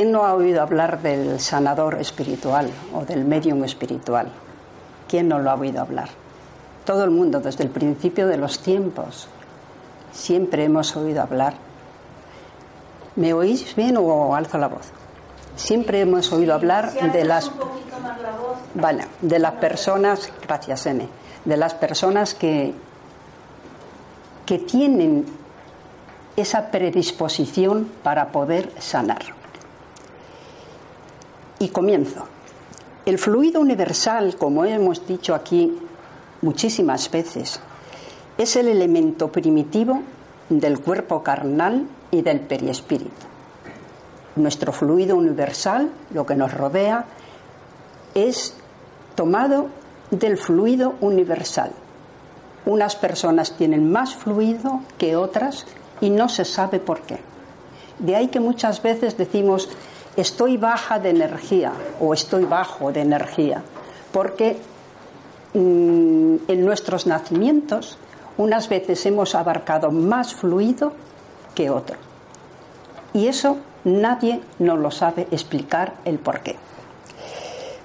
¿Quién no ha oído hablar del sanador espiritual o del medium espiritual? ¿Quién no lo ha oído hablar? Todo el mundo, desde el principio de los tiempos, siempre hemos oído hablar. ¿Me oís bien o alzo la voz? Siempre hemos oído hablar de las vale, de las personas, gracias N, de las personas que que tienen esa predisposición para poder sanar. Y comienzo. El fluido universal, como hemos dicho aquí muchísimas veces, es el elemento primitivo del cuerpo carnal y del periespíritu. Nuestro fluido universal, lo que nos rodea, es tomado del fluido universal. Unas personas tienen más fluido que otras y no se sabe por qué. De ahí que muchas veces decimos estoy baja de energía o estoy bajo de energía, porque mm, en nuestros nacimientos unas veces hemos abarcado más fluido que otro. Y eso nadie nos lo sabe explicar el por qué.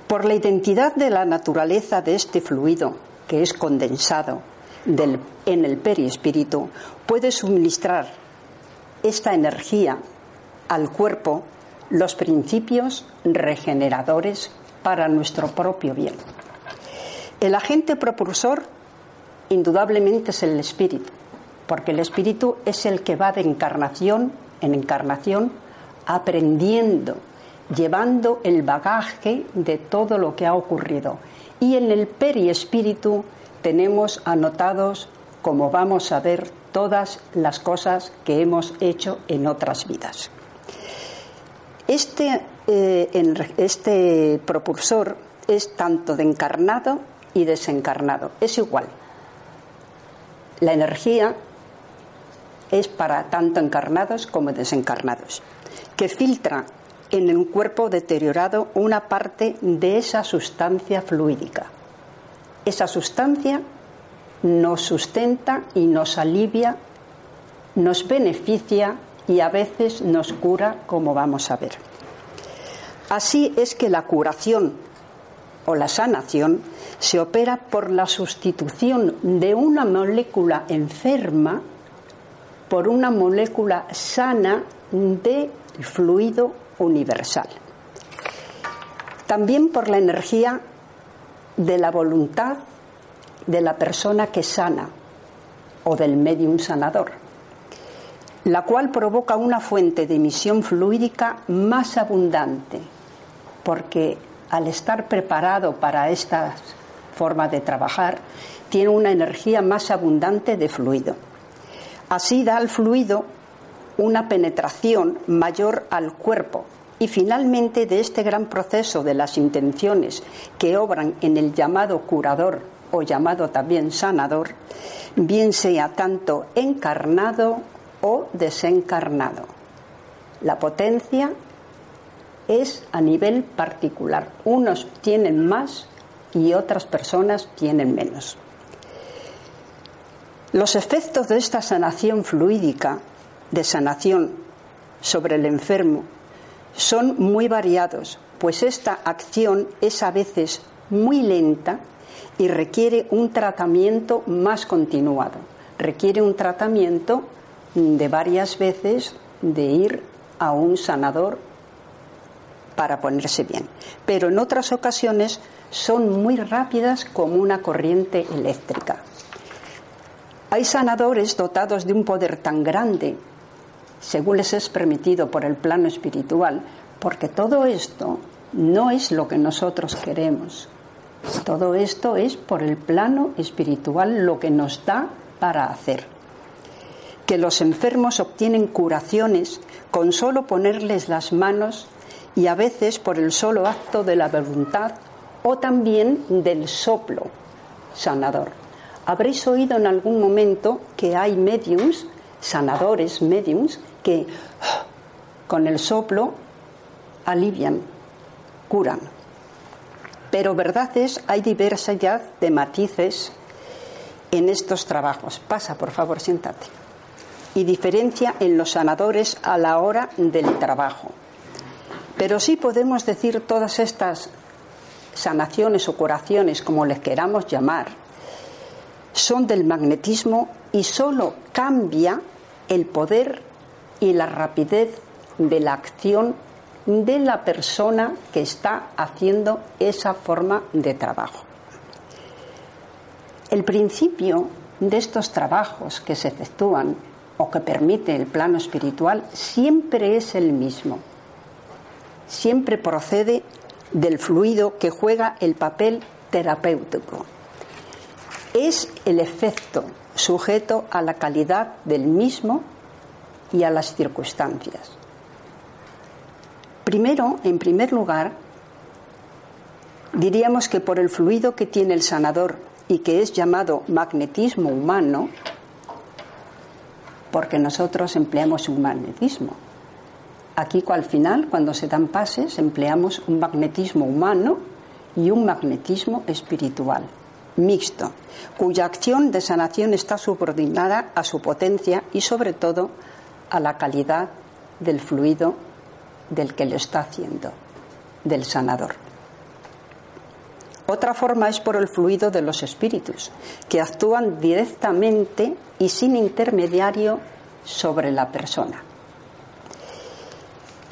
Por la identidad de la naturaleza de este fluido, que es condensado en el perispíritu, puede suministrar esta energía al cuerpo los principios regeneradores para nuestro propio bien. El agente propulsor indudablemente es el espíritu, porque el espíritu es el que va de encarnación en encarnación aprendiendo, llevando el bagaje de todo lo que ha ocurrido. Y en el periespíritu tenemos anotados, como vamos a ver, todas las cosas que hemos hecho en otras vidas. Este, eh, este propulsor es tanto de encarnado y desencarnado, es igual la energía es para tanto encarnados como desencarnados, que filtra en un cuerpo deteriorado una parte de esa sustancia fluídica. Esa sustancia nos sustenta y nos alivia, nos beneficia y a veces nos cura, como vamos a ver. Así es que la curación o la sanación se opera por la sustitución de una molécula enferma por una molécula sana de fluido universal. También por la energía de la voluntad de la persona que sana o del medium sanador, la cual provoca una fuente de emisión fluídica más abundante, porque al estar preparado para esta forma de trabajar, tiene una energía más abundante de fluido. Así da al fluido una penetración mayor al cuerpo y finalmente de este gran proceso de las intenciones que obran en el llamado curador o llamado también sanador, bien sea tanto encarnado o desencarnado. La potencia es a nivel particular. Unos tienen más y otras personas tienen menos. Los efectos de esta sanación fluídica, de sanación sobre el enfermo, son muy variados, pues esta acción es a veces muy lenta y requiere un tratamiento más continuado. Requiere un tratamiento de varias veces de ir a un sanador para ponerse bien. Pero en otras ocasiones son muy rápidas como una corriente eléctrica. Hay sanadores dotados de un poder tan grande, según les es permitido por el plano espiritual, porque todo esto no es lo que nosotros queremos. Todo esto es por el plano espiritual lo que nos da para hacer. Que los enfermos obtienen curaciones con solo ponerles las manos y a veces por el solo acto de la voluntad o también del soplo sanador. Habréis oído en algún momento que hay mediums, sanadores mediums, que con el soplo alivian, curan. Pero verdad es, hay diversidad de matices en estos trabajos. Pasa, por favor, siéntate. Y diferencia en los sanadores a la hora del trabajo. Pero sí podemos decir todas estas sanaciones o curaciones, como les queramos llamar, son del magnetismo y solo cambia el poder y la rapidez de la acción de la persona que está haciendo esa forma de trabajo. El principio de estos trabajos que se efectúan o que permite el plano espiritual siempre es el mismo. Siempre procede del fluido que juega el papel terapéutico. Es el efecto sujeto a la calidad del mismo y a las circunstancias. Primero, en primer lugar, diríamos que por el fluido que tiene el sanador y que es llamado magnetismo humano, porque nosotros empleamos un magnetismo. Aquí al final, cuando se dan pases, empleamos un magnetismo humano y un magnetismo espiritual, mixto, cuya acción de sanación está subordinada a su potencia y sobre todo a la calidad del fluido del que lo está haciendo, del sanador. Otra forma es por el fluido de los espíritus, que actúan directamente y sin intermediario sobre la persona,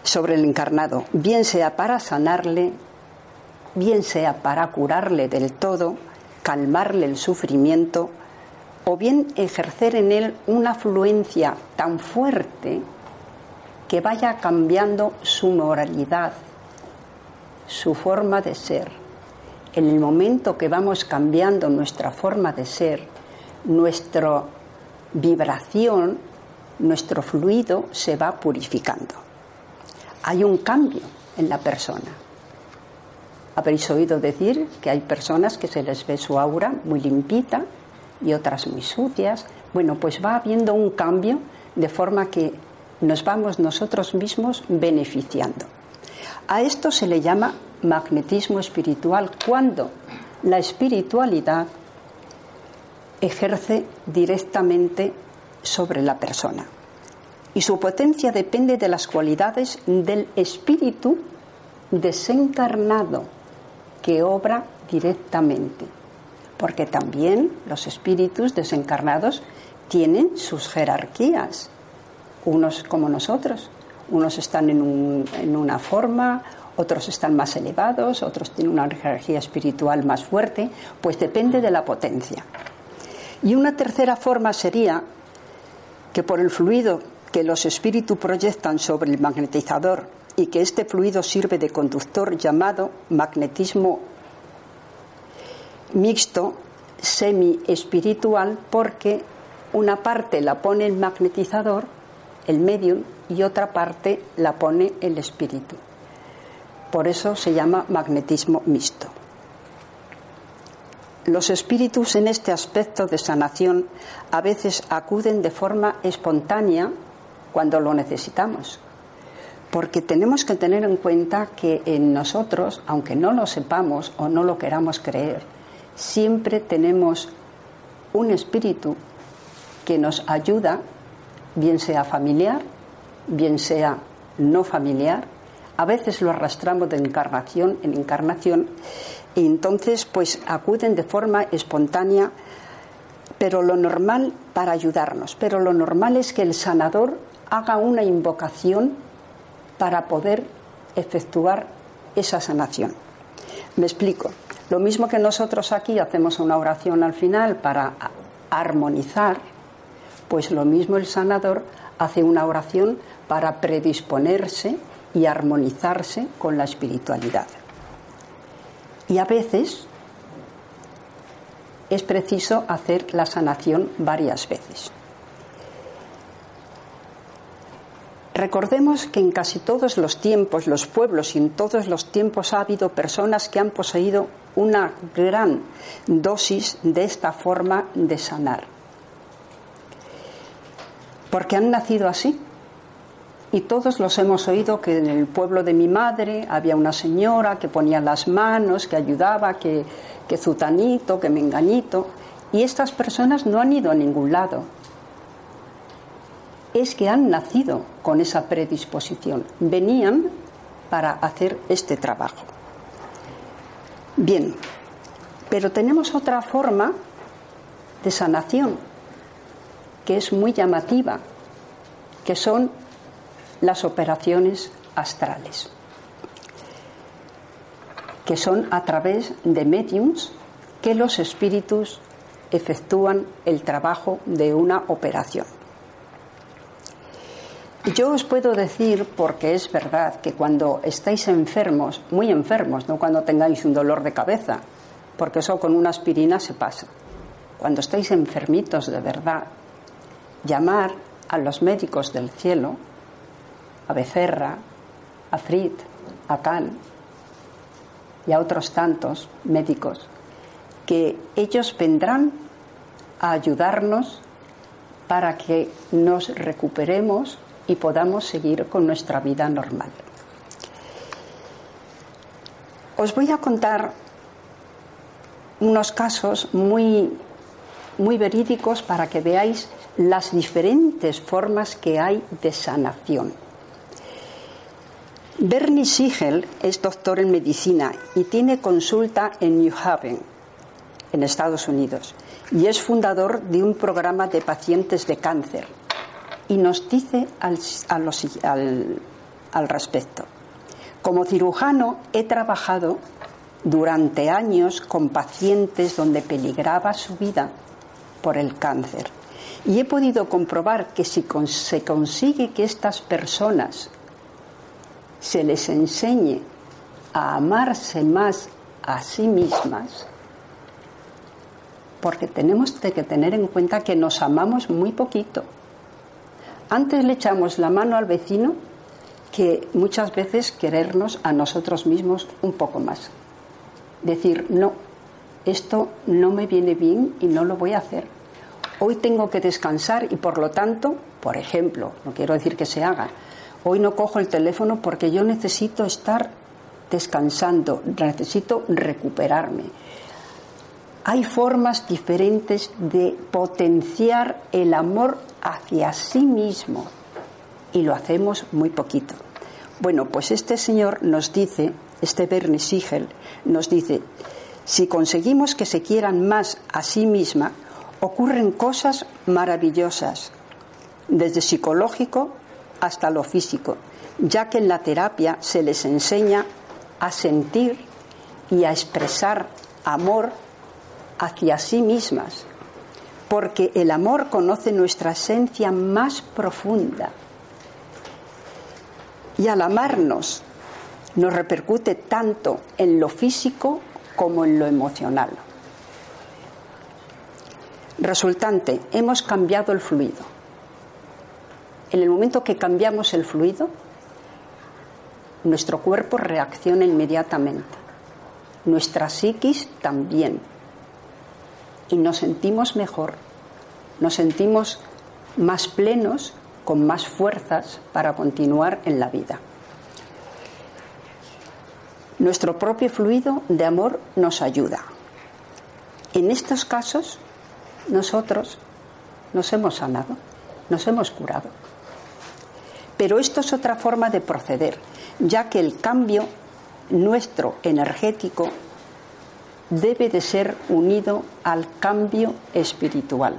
sobre el encarnado, bien sea para sanarle, bien sea para curarle del todo, calmarle el sufrimiento, o bien ejercer en él una afluencia tan fuerte que vaya cambiando su moralidad, su forma de ser en el momento que vamos cambiando nuestra forma de ser, nuestra vibración, nuestro fluido se va purificando. Hay un cambio en la persona. Habréis oído decir que hay personas que se les ve su aura muy limpita y otras muy sucias. Bueno, pues va habiendo un cambio de forma que nos vamos nosotros mismos beneficiando. A esto se le llama magnetismo espiritual cuando la espiritualidad ejerce directamente sobre la persona. Y su potencia depende de las cualidades del espíritu desencarnado que obra directamente. Porque también los espíritus desencarnados tienen sus jerarquías, unos como nosotros. Unos están en, en una forma, otros están más elevados, otros tienen una energía espiritual más fuerte, pues depende de la potencia. Y una tercera forma sería que por el fluido que los espíritus proyectan sobre el magnetizador y que este fluido sirve de conductor llamado magnetismo mixto semi-espiritual porque una parte la pone el magnetizador, el medium, y otra parte la pone el espíritu. Por eso se llama magnetismo mixto. Los espíritus en este aspecto de sanación a veces acuden de forma espontánea cuando lo necesitamos. Porque tenemos que tener en cuenta que en nosotros, aunque no lo sepamos o no lo queramos creer, siempre tenemos un espíritu que nos ayuda, bien sea familiar, bien sea no familiar, a veces lo arrastramos de encarnación en encarnación y entonces pues acuden de forma espontánea, pero lo normal para ayudarnos, pero lo normal es que el sanador haga una invocación para poder efectuar esa sanación. Me explico. Lo mismo que nosotros aquí hacemos una oración al final para armonizar, pues lo mismo el sanador hace una oración para predisponerse y armonizarse con la espiritualidad. Y a veces es preciso hacer la sanación varias veces. Recordemos que en casi todos los tiempos, los pueblos y en todos los tiempos ha habido personas que han poseído una gran dosis de esta forma de sanar. Porque han nacido así, y todos los hemos oído que en el pueblo de mi madre había una señora que ponía las manos, que ayudaba, que, que zutanito, que menganito, y estas personas no han ido a ningún lado. Es que han nacido con esa predisposición. Venían para hacer este trabajo. Bien, pero tenemos otra forma de sanación que es muy llamativa, que son las operaciones astrales, que son a través de mediums que los espíritus efectúan el trabajo de una operación. Yo os puedo decir, porque es verdad, que cuando estáis enfermos, muy enfermos, no cuando tengáis un dolor de cabeza, porque eso con una aspirina se pasa, cuando estáis enfermitos de verdad, llamar a los médicos del cielo, a Becerra, a Frit, a Can y a otros tantos médicos, que ellos vendrán a ayudarnos para que nos recuperemos y podamos seguir con nuestra vida normal. Os voy a contar unos casos muy, muy verídicos para que veáis las diferentes formas que hay de sanación. Bernie Siegel es doctor en medicina y tiene consulta en New Haven, en Estados Unidos, y es fundador de un programa de pacientes de cáncer y nos dice al, respecto. Como cirujano he trabajado durante años con pacientes donde peligraba su vida por el cáncer y he podido comprobar que si se consigue que estas personas se les enseñe a amarse más a sí mismas, porque tenemos que tener en cuenta que nos amamos muy poquito. Antes le echamos la mano al vecino que muchas veces querernos a nosotros mismos un poco más. Decir, no, esto no me viene bien y no lo voy a hacer. Hoy tengo que descansar y por lo tanto, por ejemplo, no quiero decir que se haga, hoy no cojo el teléfono porque yo necesito estar descansando, necesito recuperarme. Hay formas diferentes de potenciar el amor hacia sí mismo y lo hacemos muy poquito. Bueno, pues este señor nos dice, este Bernie Siegel, nos dice, si conseguimos que se quieran más a sí misma, ocurren cosas maravillosas, desde psicológico hasta lo físico, ya que en la terapia se les enseña a sentir y a expresar amor hacia sí mismas, porque el amor conoce nuestra esencia más profunda. Y al amarnos nos repercute tanto en lo físico como en lo emocional. Resultante, hemos cambiado el fluido. En el momento que cambiamos el fluido, nuestro cuerpo reacciona inmediatamente, nuestra psiquis también, y nos sentimos mejor, nos sentimos más plenos, con más fuerzas para continuar en la vida. Nuestro propio fluido de amor nos ayuda. En estos casos, nosotros nos hemos sanado, nos hemos curado. Pero esto es otra forma de proceder, ya que el cambio nuestro energético debe de ser unido al cambio espiritual.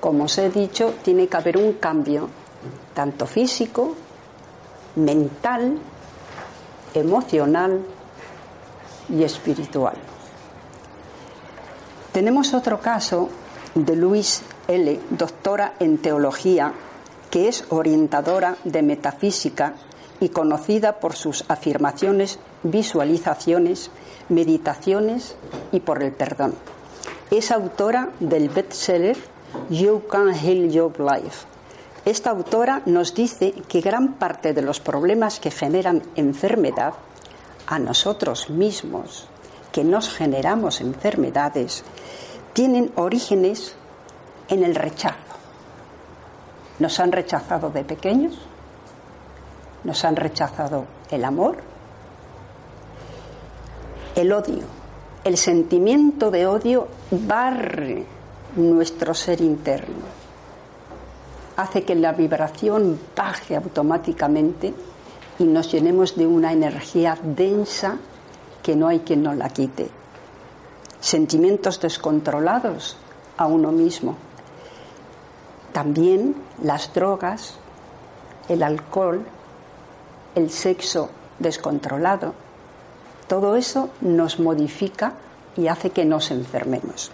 Como os he dicho, tiene que haber un cambio tanto físico, mental, emocional y espiritual. Tenemos otro caso de Luis L., doctora en teología, que es orientadora de metafísica y conocida por sus afirmaciones, visualizaciones, meditaciones y por el perdón. Es autora del bestseller You Can Heal Your Life. Esta autora nos dice que gran parte de los problemas que generan enfermedad a nosotros mismos, que nos generamos enfermedades, tienen orígenes en el rechazo. Nos han rechazado de pequeños, nos han rechazado el amor, el odio. El sentimiento de odio barre nuestro ser interno, hace que la vibración baje automáticamente y nos llenemos de una energía densa que no hay quien nos la quite. Sentimientos descontrolados a uno mismo. También las drogas, el alcohol, el sexo descontrolado, todo eso nos modifica y hace que nos enfermemos.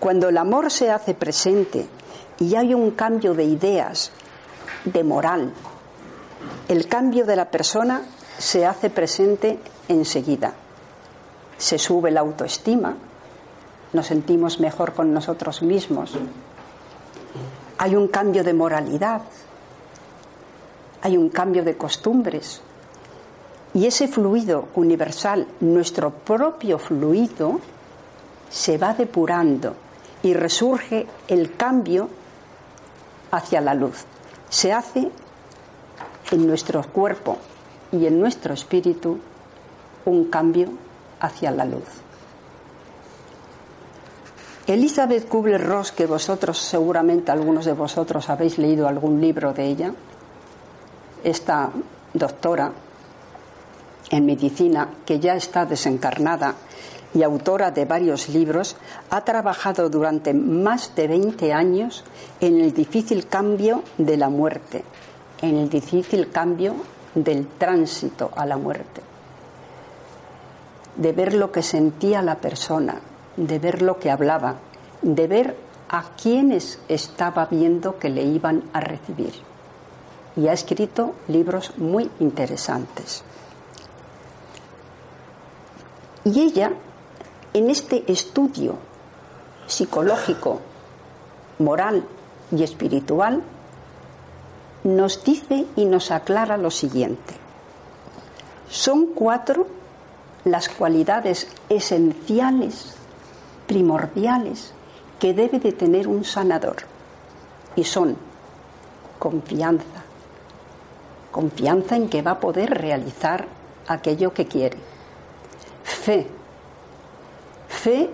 Cuando el amor se hace presente y hay un cambio de ideas, de moral, el cambio de la persona se hace presente enseguida. Se sube la autoestima, nos sentimos mejor con nosotros mismos. Hay un cambio de moralidad, hay un cambio de costumbres, y ese fluido universal, nuestro propio fluido, se va depurando y resurge el cambio hacia la luz. Se hace en nuestro cuerpo y en nuestro espíritu un cambio hacia la luz. Elizabeth Kubler-Ross, que vosotros, seguramente algunos de vosotros habéis leído algún libro de ella, esta doctora en medicina, que ya está desencarnada y autora de varios libros, ha trabajado durante más de 20 años en el difícil cambio de la muerte, en el difícil cambio del tránsito a la muerte, de ver lo que sentía la persona, de ver lo que hablaba, de ver a quienes estaba viendo que le iban a recibir. Y ha escrito libros muy interesantes. Y ella, en este estudio psicológico, moral y espiritual, nos dice y nos aclara lo siguiente. Son cuatro las cualidades esenciales, primordiales, que debe de tener un sanador. Y son confianza, confianza en que va a poder realizar aquello que quiere fe. Fe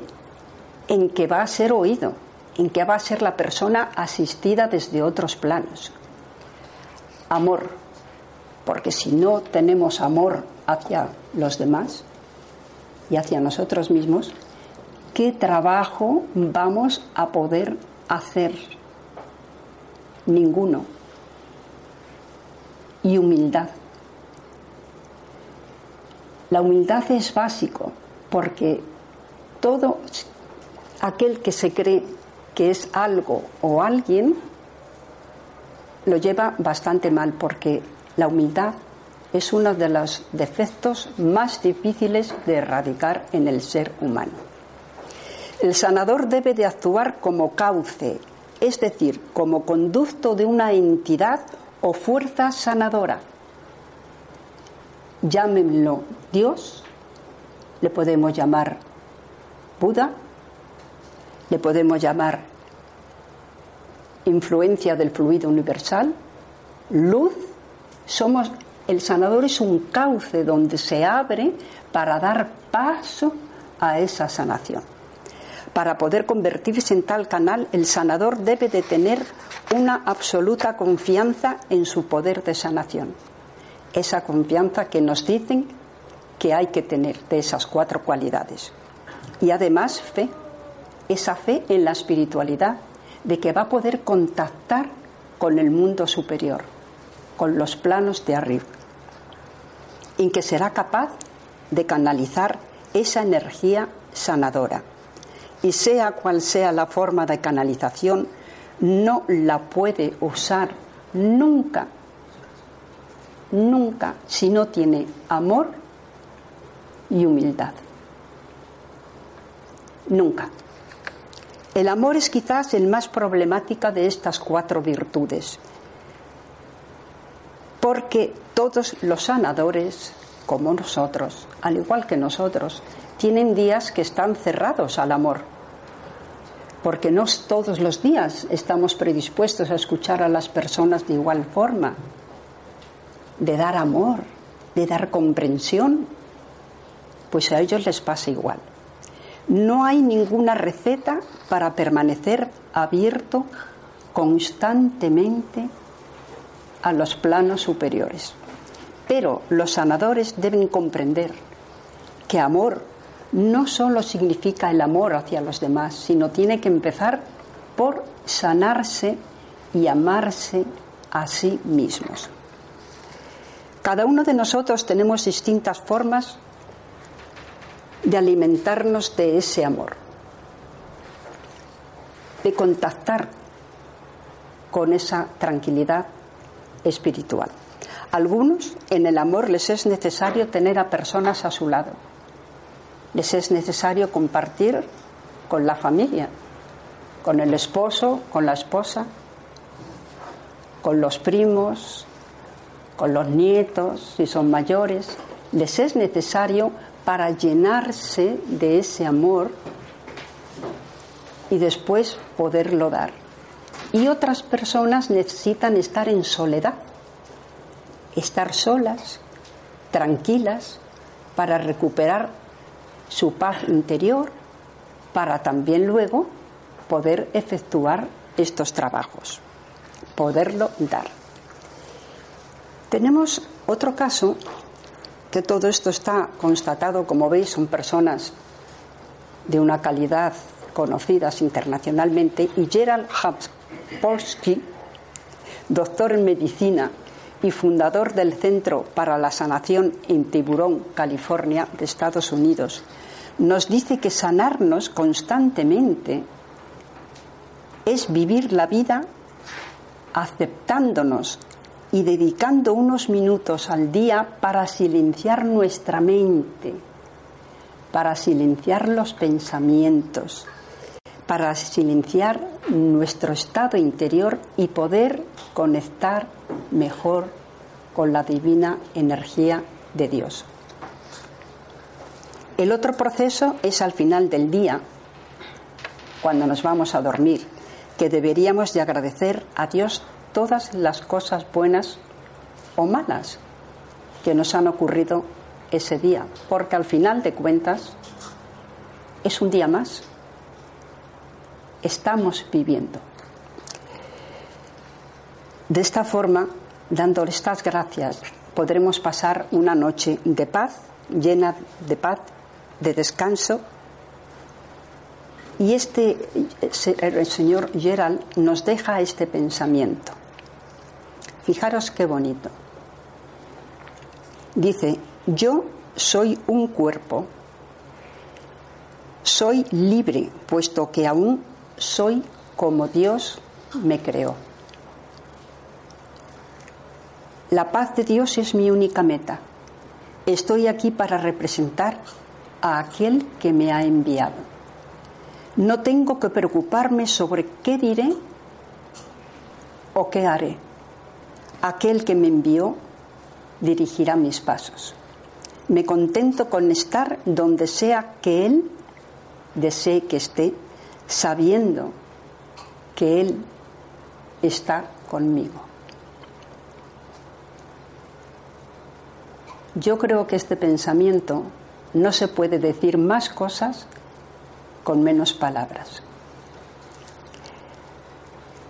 en que va a ser oído, en que va a ser la persona asistida desde otros planos. Amor, porque si no tenemos amor hacia los demás y hacia nosotros mismos, ¿qué trabajo vamos a poder hacer? Ninguno. Y humildad. La humildad es básico porque todo aquel que se cree que es algo o alguien lo lleva bastante mal porque la humildad es uno de los defectos más difíciles de erradicar en el ser humano. El sanador debe de actuar como cauce, es decir, como conducto de una entidad o fuerza sanadora llámenlo Dios, le podemos llamar Buda, le podemos llamar influencia del fluido universal, luz, somos el sanador es un cauce donde se abre para dar paso a esa sanación. Para poder convertirse en tal canal, el sanador debe de tener una absoluta confianza en su poder de sanación esa confianza que nos dicen que hay que tener de esas cuatro cualidades. Y además fe, esa fe en la espiritualidad, de que va a poder contactar con el mundo superior, con los planos de arriba, en que será capaz de canalizar esa energía sanadora. Y sea cual sea la forma de canalización, no la puede usar nunca nunca si no tiene amor y humildad. Nunca. El amor es quizás el más problemática de estas cuatro virtudes, porque todos los sanadores, como nosotros, al igual que nosotros, tienen días que están cerrados al amor, porque no todos los días estamos predispuestos a escuchar a las personas de igual forma de dar amor, de dar comprensión, pues a ellos les pasa igual. No hay ninguna receta para permanecer abierto constantemente a los planos superiores. Pero los sanadores deben comprender que amor no solo significa el amor hacia los demás, sino tiene que empezar por sanarse y amarse a sí mismos. Cada uno de nosotros tenemos distintas formas de alimentarnos de ese amor, de contactar con esa tranquilidad espiritual. Algunos en el amor les es necesario tener a personas a su lado, les es necesario compartir con la familia, con el esposo, con la esposa, con los primos, con los nietos, si son mayores, les es necesario para llenarse de ese amor y después poderlo dar. Y otras personas necesitan estar en soledad, estar solas, tranquilas, para recuperar su paz interior, para también luego poder efectuar estos trabajos, poderlo dar. Tenemos otro caso que todo esto está constatado, como veis, son personas de una calidad conocidas internacionalmente, y Gerald Polsky, doctor en medicina y fundador del Centro para la Sanación en Tiburón, California, de Estados Unidos, nos dice que sanarnos constantemente es vivir la vida aceptándonos y dedicando unos minutos al día para silenciar nuestra mente, para silenciar los pensamientos, para silenciar nuestro estado interior y poder conectar mejor con la divina energía de Dios. El otro proceso es al final del día, cuando nos vamos a dormir, que deberíamos de agradecer a Dios todas las cosas buenas o malas que nos han ocurrido ese día, porque al final de cuentas es un día más. Estamos viviendo. De esta forma, dándole estas gracias, podremos pasar una noche de paz, llena de paz, de descanso. Y este, el señor Gerald nos deja este pensamiento. Fijaros qué bonito. Dice, yo soy un cuerpo, soy libre, puesto que aún soy como Dios me creó. La paz de Dios es mi única meta. Estoy aquí para representar a aquel que me ha enviado. No tengo que preocuparme sobre qué diré o qué haré aquel que me envió dirigirá mis pasos. Me contento con estar donde sea que Él desee que esté, sabiendo que Él está conmigo. Yo creo que este pensamiento no se puede decir más cosas con menos palabras.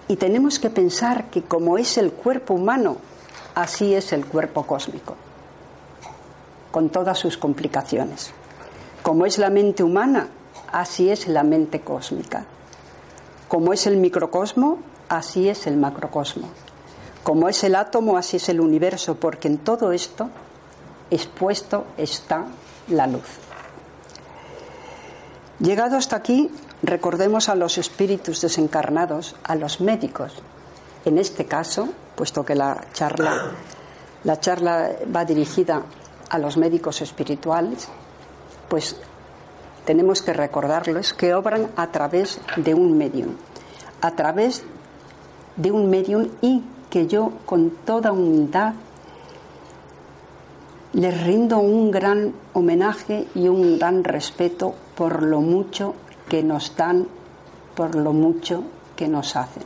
Y tenemos que pensar que como es el cuerpo humano, así es el cuerpo cósmico, con todas sus complicaciones. Como es la mente humana, así es la mente cósmica. Como es el microcosmo, así es el macrocosmo. Como es el átomo, así es el universo, porque en todo esto expuesto está la luz. Llegado hasta aquí, recordemos a los espíritus desencarnados, a los médicos. En este caso, puesto que la charla, la charla va dirigida a los médicos espirituales, pues tenemos que recordarles que obran a través de un medium, a través de un medium y que yo con toda humildad les rindo un gran homenaje y un gran respeto por lo mucho que nos dan por lo mucho que nos hacen.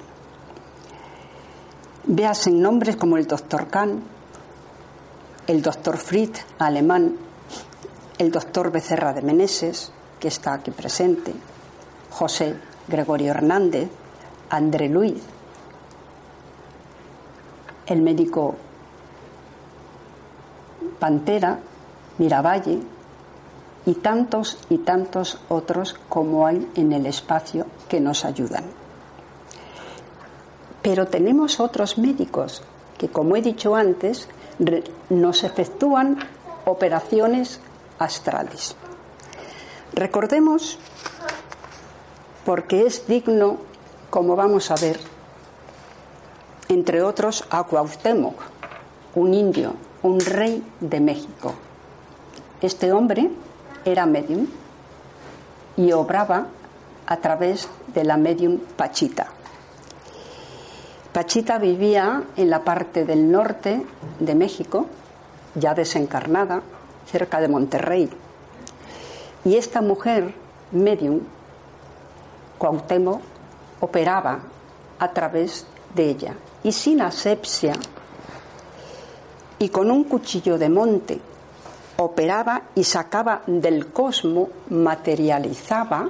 Veas en nombres como el doctor Kahn, el doctor Fritz, alemán, el doctor Becerra de Meneses, que está aquí presente, José Gregorio Hernández, André Luis, el médico Pantera, Miravalle y tantos y tantos otros como hay en el espacio que nos ayudan. Pero tenemos otros médicos que, como he dicho antes, nos efectúan operaciones astrales. Recordemos, porque es digno, como vamos a ver, entre otros a Cuauhtémoc, un indio, un rey de México. Este hombre era medium y obraba a través de la medium Pachita. Pachita vivía en la parte del norte de México, ya desencarnada, cerca de Monterrey. Y esta mujer, medium, Cuauhtémoc, operaba a través de ella. Y sin asepsia y con un cuchillo de monte operaba y sacaba del cosmo, materializaba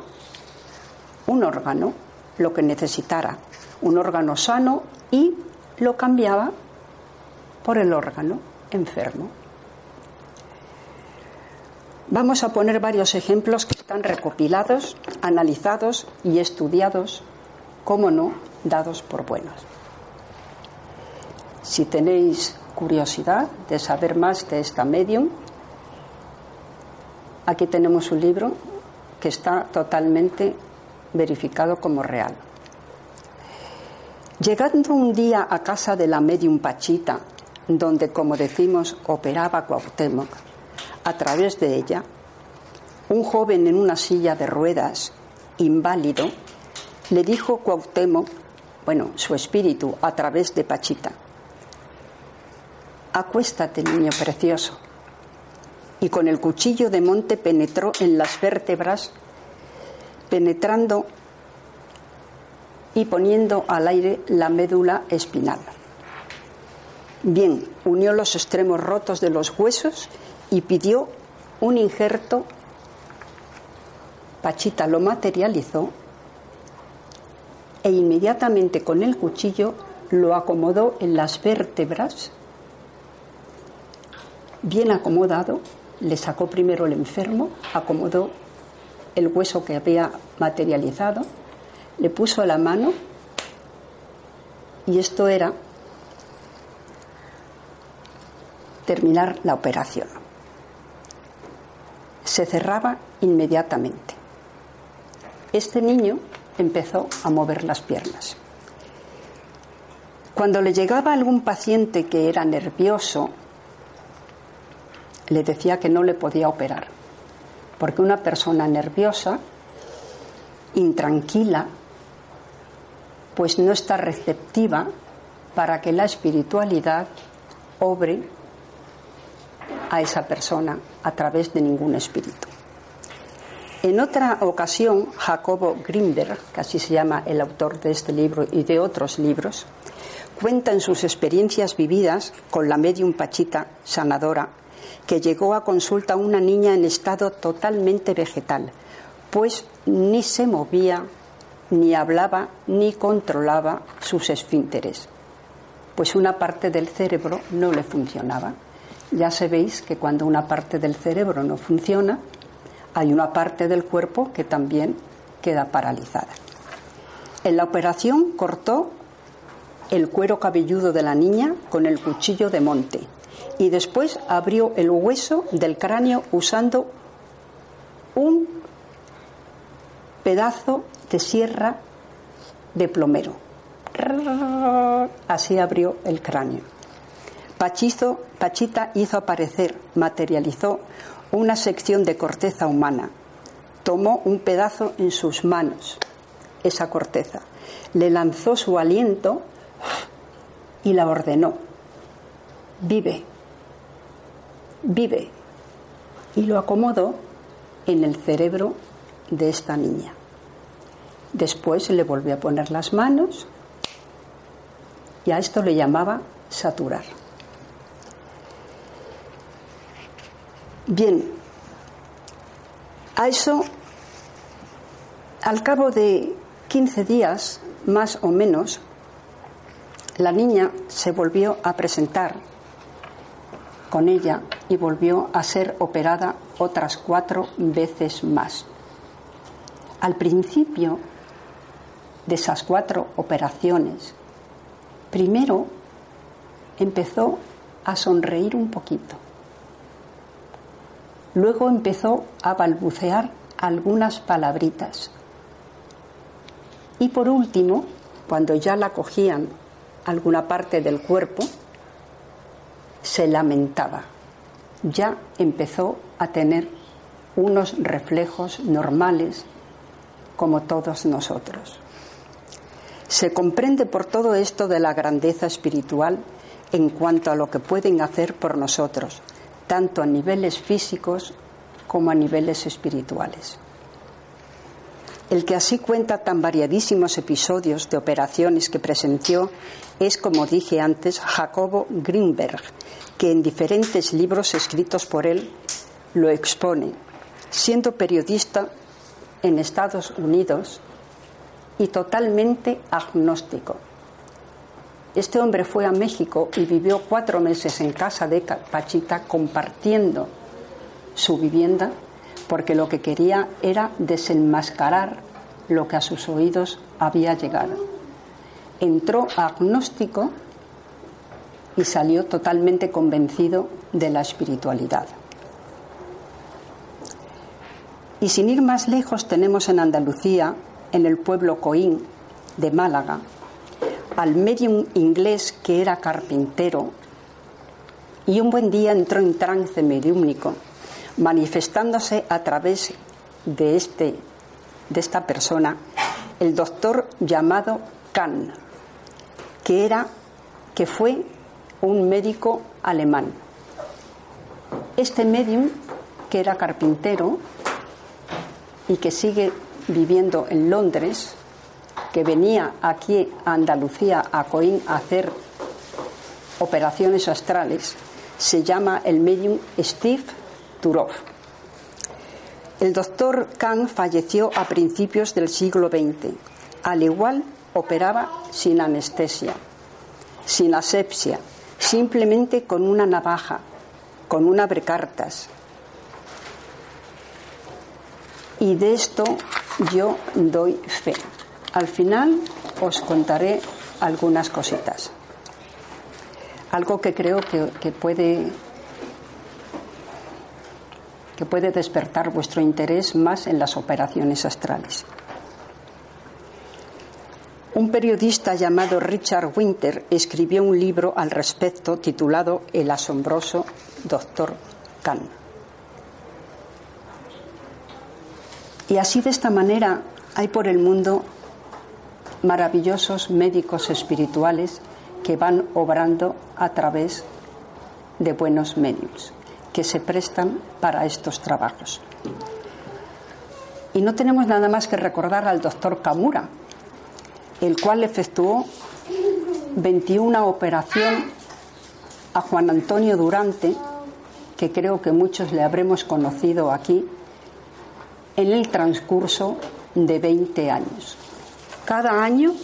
un órgano, lo que necesitara, un órgano sano y lo cambiaba por el órgano enfermo. Vamos a poner varios ejemplos que están recopilados, analizados y estudiados, como no, dados por buenos. Si tenéis curiosidad de saber más de esta medium, aquí tenemos un libro que está totalmente verificado como real. Llegando un día a casa de la medium Pachita, donde, como decimos, operaba Cuauhtémoc, a través de ella, un joven en una silla de ruedas, inválido, le dijo Cuauhtémoc, bueno, su espíritu, a través de Pachita, Acuéstate, niño precioso. Y con el cuchillo de monte penetró en las vértebras, penetrando y poniendo al aire la médula espinal. Bien, unió los extremos rotos de los huesos y pidió un injerto. Pachita lo materializó e inmediatamente con el cuchillo lo acomodó en las vértebras bien acomodado, le sacó primero el enfermo, acomodó el hueso que había materializado, le puso la mano y esto era terminar la operación. Se cerraba inmediatamente. Este niño empezó a mover las piernas. Cuando le llegaba algún paciente que era nervioso le decía que no le podía operar, porque una persona nerviosa, intranquila, pues no está receptiva para que la espiritualidad obre a esa persona a través de ningún espíritu. En otra ocasión, Jacobo Grimberg, que así se llama el autor de este libro y de otros libros, cuenta en sus experiencias vividas con la medium Pachita sanadora que llegó a consulta una niña en estado totalmente vegetal, pues ni se movía, ni hablaba, ni controlaba sus esfínteres, pues una parte del cerebro no le funcionaba. Ya sabéis que cuando una parte del cerebro no funciona, hay una parte del cuerpo que también queda paralizada. En la operación cortó el cuero cabelludo de la niña con el cuchillo de monte y después abrió el hueso del cráneo usando un pedazo de sierra de plomero. Así abrió el cráneo. Pachizo, Pachita hizo aparecer, materializó una sección de corteza humana. Tomó un pedazo en sus manos, esa corteza. Le lanzó su aliento y la ordenó. Vive, vive y lo acomodó en el cerebro de esta niña. Después le volvió a poner las manos y a esto le llamaba saturar. Bien, a eso, al cabo de 15 días, más o menos, la niña se volvió a presentar con ella y volvió a ser operada otras cuatro veces más. Al principio de esas cuatro operaciones, primero empezó a sonreír un poquito. Luego empezó a balbucear algunas palabritas. Y por último, cuando ya la cogían alguna parte del cuerpo, se lamentaba. Ya empezó a tener unos reflejos normales como todos nosotros. Se comprende por todo esto de la grandeza espiritual en cuanto a lo que pueden hacer por nosotros, tanto a niveles físicos como a niveles espirituales. El que así cuenta tan variadísimos episodios de operaciones que presenció es, como dije antes, Jacobo Greenberg, que en diferentes libros escritos por él lo expone, siendo periodista en Estados Unidos y totalmente agnóstico. Este hombre fue a México y vivió cuatro meses en casa de Pachita compartiendo su vivienda porque lo que quería era desenmascarar lo que a sus oídos había llegado. Entró agnóstico y salió totalmente convencido de la espiritualidad. Y sin ir más lejos tenemos en Andalucía, en el pueblo Coín de Málaga, al medium inglés que era carpintero y un buen día entró en trance mediúmnico, manifestándose a través de, este, de esta persona el doctor llamado Kahn, que, era, que fue un médico alemán. Este medium, que era carpintero y que sigue viviendo en Londres, que venía aquí a Andalucía, a Coín, a hacer operaciones astrales, se llama el medium Steve El doctor Kahn falleció a principios del siglo XX. Al igual, operaba sin anestesia, sin asepsia, simplemente con una navaja, con un abrecartas. Y de esto yo doy fe. Al final os contaré algunas cositas. Algo que creo que, puede que puede despertar vuestro interés más en las operaciones astrales. Un periodista llamado Richard Winter escribió un libro al respecto titulado El asombroso Doctor Kahn. Y así de esta manera hay por el mundo maravillosos médicos espirituales que van obrando a través de buenos medios que se prestan para estos trabajos. Y no tenemos nada más que recordar al doctor Kamura, el cual efectuó 21 operaciones a Juan Antonio Durante, que creo que muchos le habremos conocido aquí, en el transcurso de 20 años. Cada año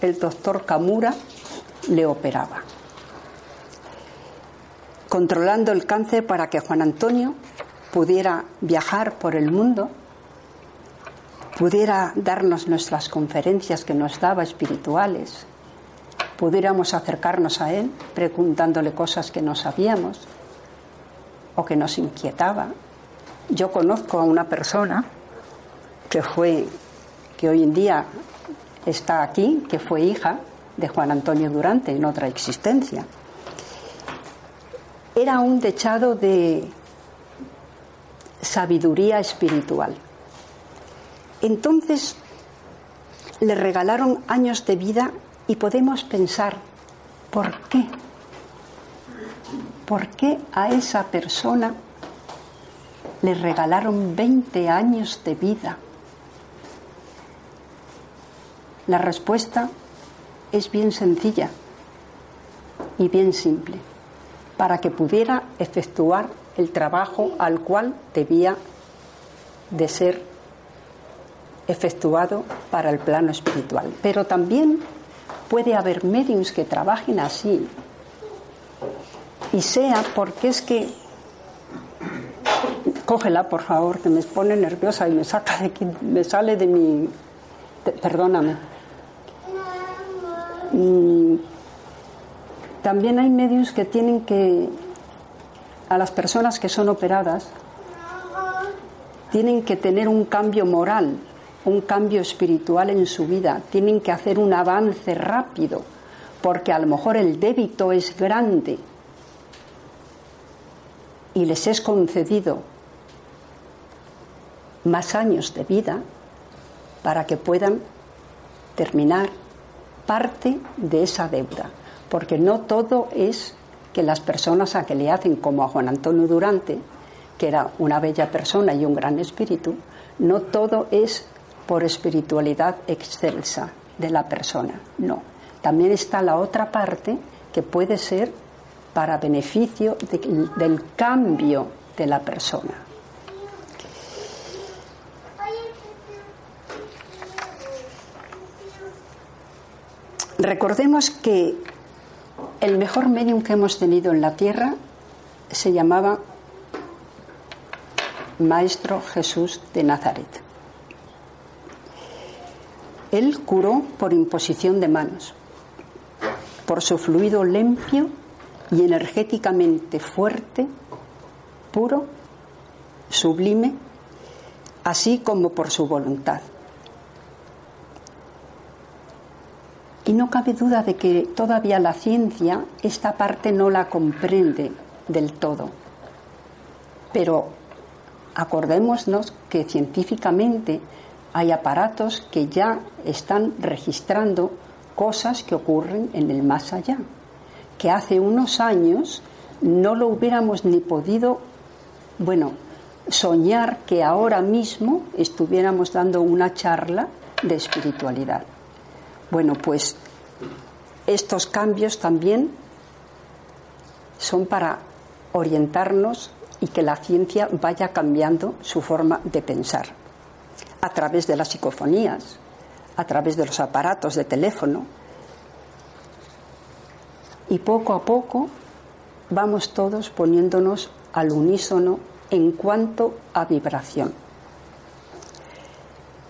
el doctor Kamura le operaba, controlando el cáncer para que Juan Antonio pudiera viajar por el mundo, pudiera darnos nuestras conferencias que nos daba espirituales, pudiéramos acercarnos a él preguntándole cosas que no sabíamos o que nos inquietaba. Yo conozco a una persona que fue, que hoy en día está aquí, que fue hija de Juan Antonio Durante en otra existencia. Era un dechado de sabiduría espiritual. Entonces le regalaron años de vida y podemos pensar, ¿por qué? ¿Por qué a esa persona le regalaron 20 años de vida? La respuesta es bien sencilla y bien simple, para que pudiera efectuar el trabajo al cual debía de ser efectuado para el plano espiritual. Pero también puede haber medios que trabajen así y sea porque es que Cógela, por favor, que me pone nerviosa y me saca de me sale de mi. perdóname. Mm, también hay medios que tienen que. a las personas que son operadas, tienen que tener un cambio moral, un cambio espiritual en su vida, tienen que hacer un avance rápido, porque a lo mejor el débito es grande y les es concedido más años de vida para que puedan terminar parte de esa deuda, porque no todo es que las personas a que le hacen como a Juan Antonio Durante, que era una bella persona y un gran espíritu, no todo es por espiritualidad excelsa de la persona, no. También está la otra parte que puede ser para beneficio del cambio de la persona. Recordemos que el mejor medium que hemos tenido en la tierra se llamaba Maestro Jesús de Nazaret. Él curó por imposición de manos, por su fluido limpio y energéticamente fuerte, puro, sublime, así como por su voluntad. Y no cabe duda de que todavía la ciencia esta parte no la comprende del todo. Pero acordémonos que científicamente hay aparatos que ya están registrando cosas que ocurren en el más allá, que hace unos años no lo hubiéramos ni podido, bueno, soñar que ahora mismo estuviéramos dando una charla de espiritualidad. Bueno, pues estos cambios también son para orientarnos y que la ciencia vaya cambiando su forma de pensar a través de las psicofonías, a través de los aparatos de teléfono. Y poco a poco vamos todos poniéndonos al unísono en cuanto a vibración.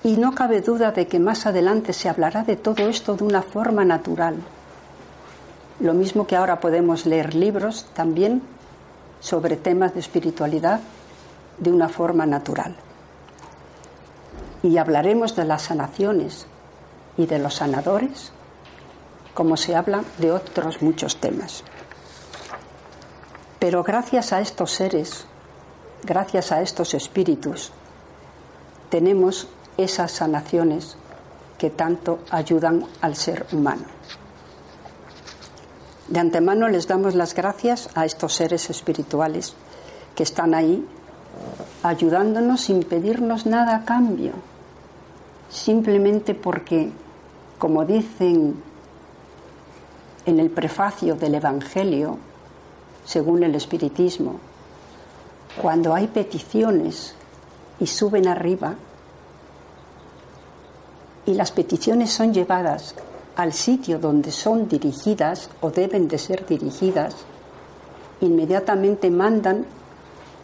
Y no cabe duda de que más adelante se hablará de todo esto de una forma natural. Lo mismo que ahora podemos leer libros también sobre temas de espiritualidad de una forma natural. Y hablaremos de las sanaciones y de los sanadores como se habla de otros muchos temas. Pero gracias a estos seres, gracias a estos espíritus, tenemos esas sanaciones que tanto ayudan al ser humano. De antemano les damos las gracias a estos seres espirituales que están ahí ayudándonos sin pedirnos nada a cambio, simplemente porque, como dicen en el prefacio del Evangelio, según el Espiritismo, cuando hay peticiones y suben arriba, y las peticiones son llevadas al sitio donde son dirigidas o deben de ser dirigidas, inmediatamente mandan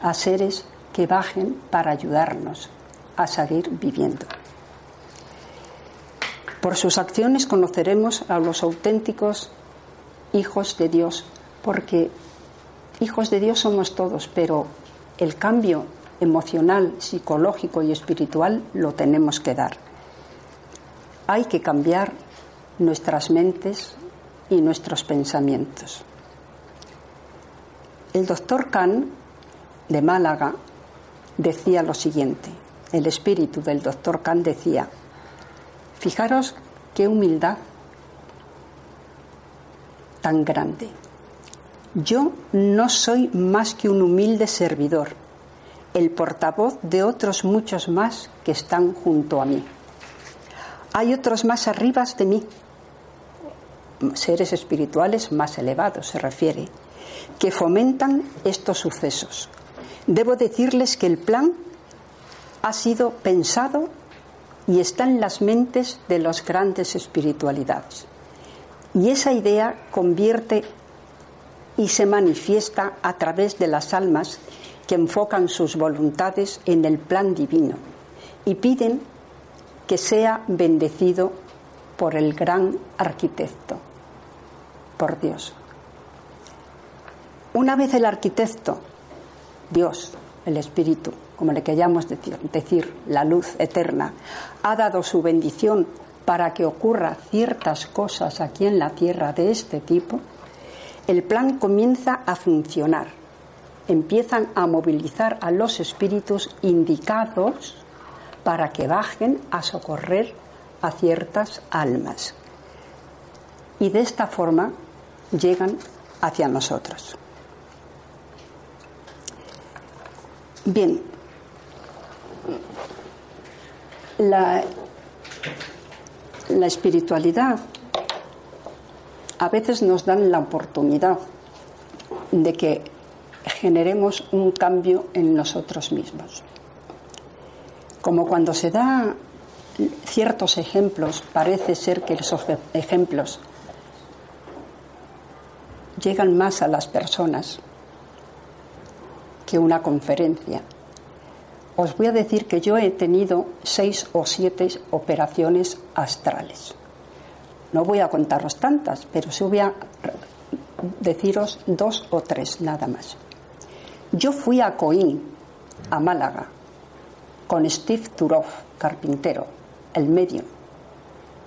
a seres que bajen para ayudarnos a seguir viviendo. Por sus acciones conoceremos a los auténticos hijos de Dios, porque hijos de Dios somos todos, pero el cambio emocional, psicológico y espiritual lo tenemos que dar hay que cambiar nuestras mentes y nuestros pensamientos. El doctor Kahn de Málaga decía lo siguiente, el espíritu del doctor Kahn decía, fijaros qué humildad tan grande. Yo no soy más que un humilde servidor, el portavoz de otros muchos más que están junto a mí. Hay otros más arriba de mí, seres espirituales más elevados se refiere, que fomentan estos sucesos. Debo decirles que el plan ha sido pensado y está en las mentes de las grandes espiritualidades. Y esa idea convierte y se manifiesta a través de las almas que enfocan sus voluntades en el plan divino y piden que sea bendecido por el gran arquitecto, por Dios. Una vez el arquitecto, Dios, el Espíritu, como le queramos decir, decir, la luz eterna, ha dado su bendición para que ocurra ciertas cosas aquí en la tierra de este tipo, el plan comienza a funcionar. Empiezan a movilizar a los espíritus indicados para que bajen a socorrer a ciertas almas. Y de esta forma llegan hacia nosotros. Bien, la, la espiritualidad a veces nos dan la oportunidad de que generemos un cambio en nosotros mismos. Como cuando se da ciertos ejemplos, parece ser que esos ejemplos llegan más a las personas que una conferencia. Os voy a decir que yo he tenido seis o siete operaciones astrales. No voy a contaros tantas, pero sí voy a deciros dos o tres nada más. Yo fui a Coín, a Málaga, con Steve Turov, carpintero, el medio.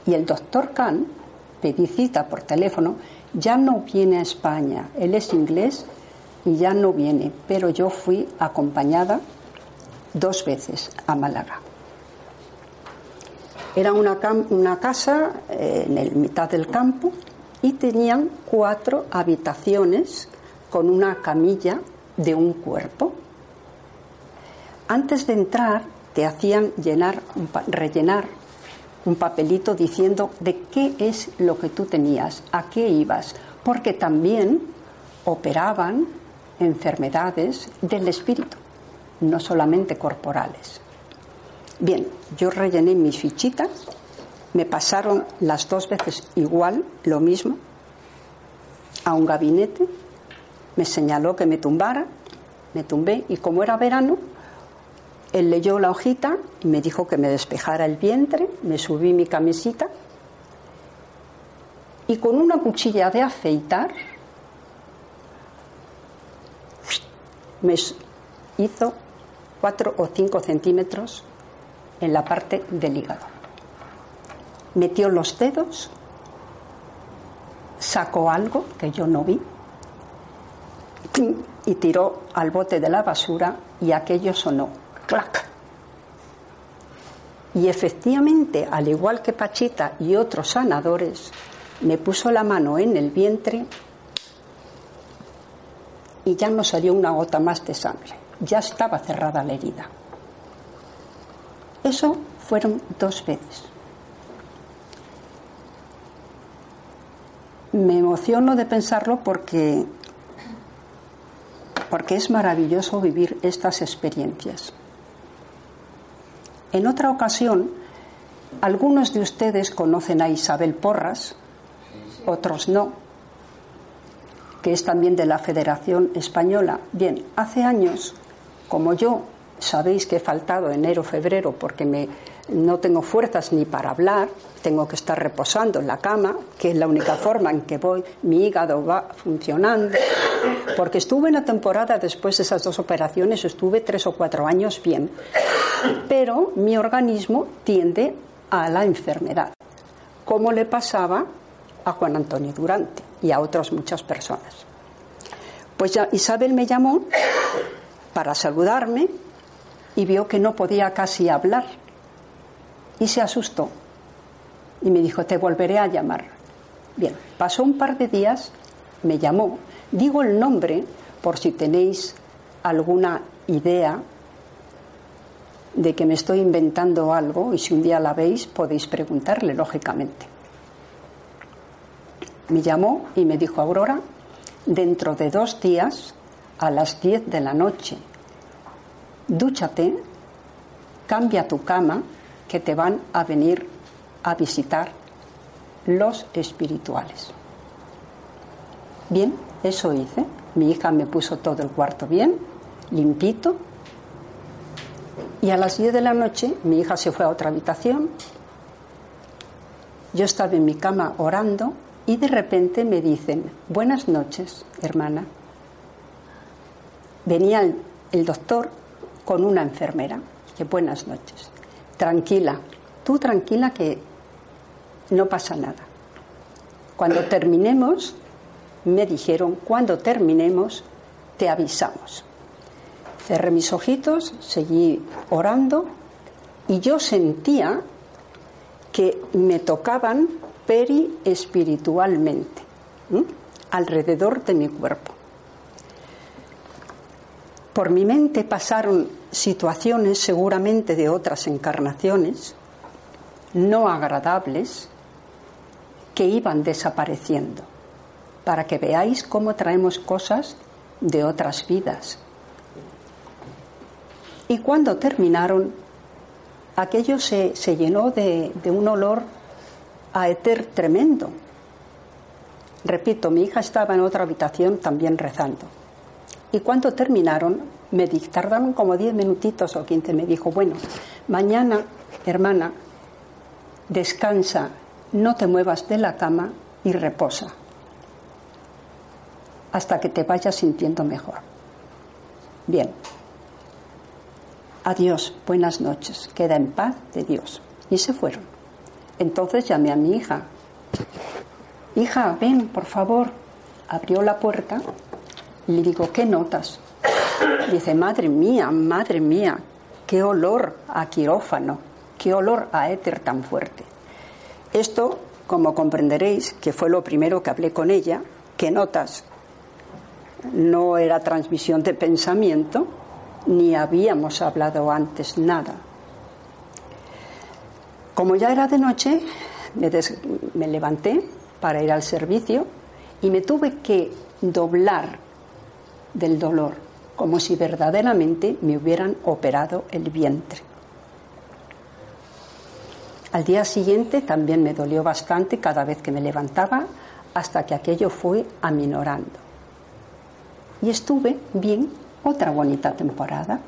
Y el doctor Kahn, pedí cita por teléfono, ya no viene a España. Él es inglés y ya no viene, pero yo fui acompañada dos veces a Málaga. Era una, una casa eh, en el mitad del campo y tenían cuatro habitaciones con una camilla de un cuerpo. Antes de entrar te hacían llenar, rellenar un papelito diciendo de qué es lo que tú tenías, a qué ibas, porque también operaban enfermedades del espíritu, no solamente corporales. Bien, yo rellené mis fichitas, me pasaron las dos veces igual, lo mismo, a un gabinete, me señaló que me tumbara, me tumbé y como era verano, él leyó la hojita y me dijo que me despejara el vientre, me subí mi camisita y con una cuchilla de afeitar me hizo cuatro o cinco centímetros en la parte del hígado. Metió los dedos, sacó algo que yo no vi y tiró al bote de la basura y aquello sonó, clac. Y efectivamente, al igual que Pachita y otros sanadores, me puso la mano en el vientre y ya no salió una gota más de sangre. Ya estaba cerrada la herida. Eso fueron dos veces. Me emociono de pensarlo porque, porque es maravilloso vivir estas experiencias. En otra ocasión, algunos de ustedes conocen a Isabel Porras, otros no, que es también de la Federación Española. Bien, hace años, como yo, sabéis que he faltado enero, febrero, porque me, no tengo fuerzas ni para hablar, tengo que estar reposando en la cama, que es la única forma en que voy, mi hígado va funcionando, porque estuve en la temporada después de esas dos operaciones, estuve tres o cuatro años bien, pero mi organismo tiende a la enfermedad, como le pasaba a Juan Antonio Durante y a otras muchas personas. Pues ya Isabel me llamó para saludarme y vio que no podía casi hablar y se asustó. Y me dijo, te volveré a llamar. Bien, pasó un par de días, me llamó, digo el nombre por si tenéis alguna idea de que me estoy inventando algo y si un día la veis podéis preguntarle, lógicamente. Me llamó y me dijo, Aurora, dentro de dos días, a las diez de la noche, dúchate, cambia tu cama, que te van a venir a visitar los espirituales. Bien, eso hice. Mi hija me puso todo el cuarto bien, limpito. Y a las 10 de la noche mi hija se fue a otra habitación. Yo estaba en mi cama orando y de repente me dicen, buenas noches, hermana. Venía el, el doctor con una enfermera, que buenas noches. Tranquila, tú tranquila que no pasa nada. Cuando terminemos, me dijeron, cuando terminemos, te avisamos. Cerré mis ojitos, seguí orando y yo sentía que me tocaban peri espiritualmente, alrededor de mi cuerpo. Por mi mente pasaron situaciones seguramente de otras encarnaciones, no agradables, que iban desapareciendo, para que veáis cómo traemos cosas de otras vidas. Y cuando terminaron, aquello se, llenó de, de un olor a éter tremendo. Repito, mi hija estaba en otra habitación también rezando. Y cuando terminaron, me tardaron como 10 minutitos o 15, me dijo, bueno, mañana, hermana, descansa, no te muevas de la cama y reposa hasta que te vayas sintiendo mejor. Bien. Adiós, buenas noches, queda en paz de Dios. Y se fueron. Entonces llamé a mi hija. Hija, ven, por favor. Abrió la puerta y le digo, ¿qué notas? Dice, madre mía, madre mía, qué olor a quirófano, qué olor a éter tan fuerte. Esto, como comprenderéis, que fue lo primero que hablé con ella, ¿qué notas? No era transmisión de pensamiento, ni habíamos hablado antes nada. Como ya era de noche, me, me levanté para ir al servicio y me tuve que doblar del dolor, como si verdaderamente me hubieran operado el vientre. Al día siguiente también me dolió bastante cada vez que me levantaba hasta que aquello fue aminorando. Y estuve bien otra bonita temporada.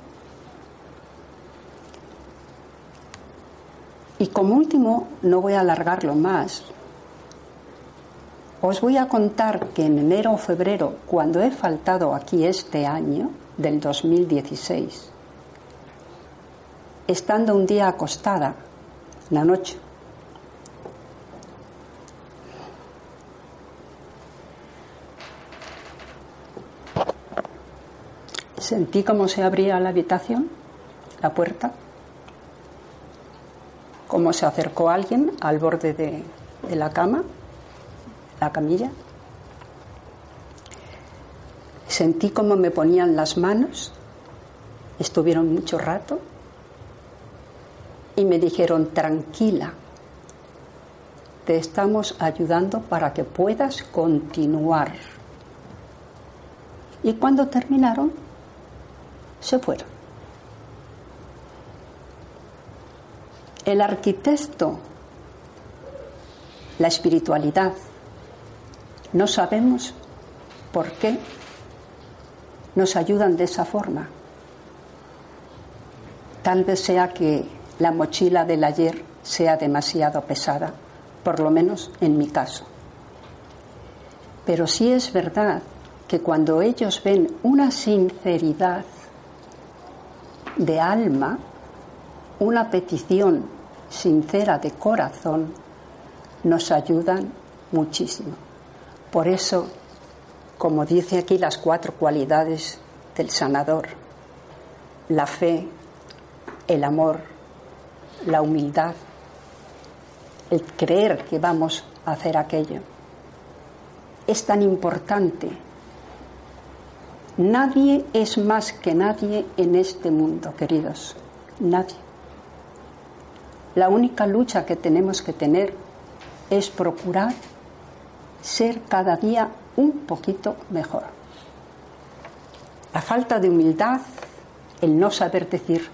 Y como último, no voy a alargarlo más, os voy a contar que en enero o febrero, cuando he faltado aquí este año, del 2016, estando un día acostada, la noche, sentí como se abría la habitación, la puerta, como se acercó alguien al borde de, de la cama la camilla. Sentí como me ponían las manos, estuvieron mucho rato y me dijeron, tranquila, te estamos ayudando para que puedas continuar. Y cuando terminaron, se fueron. El arquitecto, la espiritualidad, no sabemos por qué nos ayudan de esa forma. Tal vez sea que la mochila del ayer sea demasiado pesada, por lo menos en mi caso. Pero sí es verdad que cuando ellos ven una sinceridad de alma, una petición sincera de corazón, nos ayudan muchísimo. Por eso, como dice aquí las cuatro cualidades del sanador, la fe, el amor, la humildad, el creer que vamos a hacer aquello, es tan importante. Nadie es más que nadie en este mundo, queridos. Nadie. La única lucha que tenemos que tener es procurar ser cada día un poquito mejor. La falta de humildad, el no saber decir,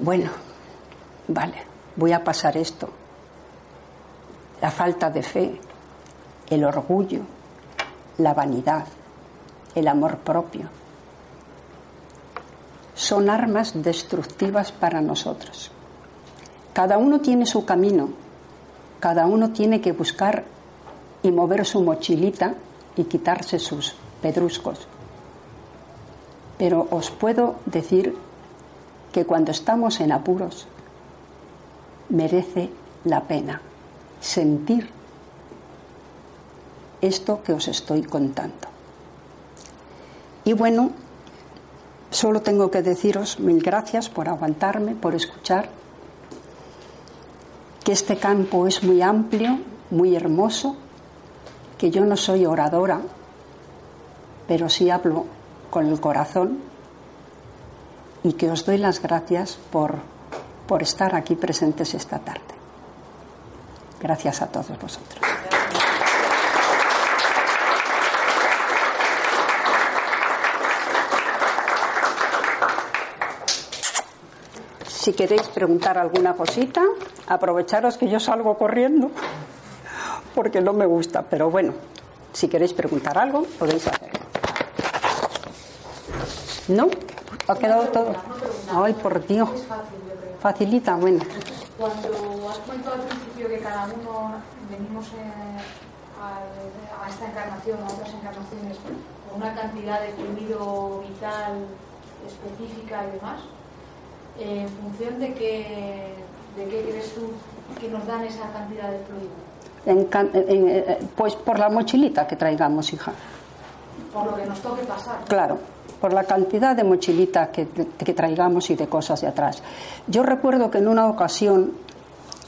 bueno, vale, voy a pasar esto. La falta de fe, el orgullo, la vanidad, el amor propio. son armas destructivas para nosotros. Cada uno tiene su camino, cada uno tiene que buscar y mover su mochilita y quitarse sus pedruscos. Pero os puedo decir que cuando estamos en apuros merece la pena sentir esto que os estoy contando. Y bueno, solo tengo que deciros mil gracias por aguantarme, por escuchar, que este campo es muy amplio, muy hermoso, que yo no soy oradora, pero sí hablo con el corazón y que os doy las gracias por, por estar aquí presentes esta tarde. Gracias a todos vosotros. Si queréis preguntar alguna cosita, aprovecharos que yo salgo corriendo, porque no me gusta, pero bueno, si queréis preguntar algo, podéis hacerlo. ¿No? ¿Ha quedado todo? Ay, por Dios. Facilita, bueno. Cuando has comentado al principio que cada uno venimos eh, a, esta encarnación, a otras encarnaciones, con una cantidad de fluido vital específica y demás, ¿En función de qué, de qué crees tú que nos dan esa cantidad de fluido? En, pues por la mochilita que traigamos, hija. Por lo que nos toque pasar. Claro, por la cantidad de mochilita que, que traigamos y de cosas de atrás. Yo recuerdo que en una ocasión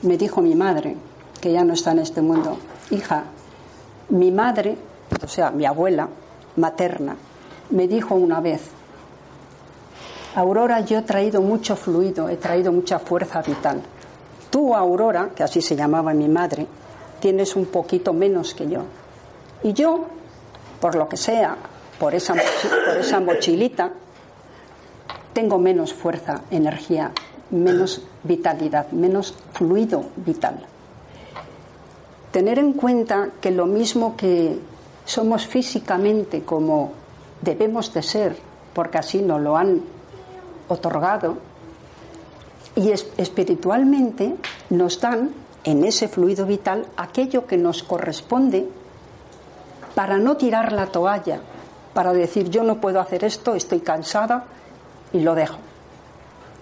me dijo mi madre, que ya no está en este mundo, hija, mi madre, o sea, mi abuela materna, me dijo una vez, Aurora, yo he traído mucho fluido, he traído mucha fuerza vital. Tú, Aurora, que así se llamaba mi madre, tienes un poquito menos que yo. Y yo, por lo que sea, por esa, por esa mochilita, tengo menos fuerza, energía, menos vitalidad, menos fluido vital. Tener en cuenta que lo mismo que somos físicamente como debemos de ser, porque así nos lo han otorgado y espiritualmente nos dan en ese fluido vital aquello que nos corresponde para no tirar la toalla, para decir yo no puedo hacer esto, estoy cansada y lo dejo.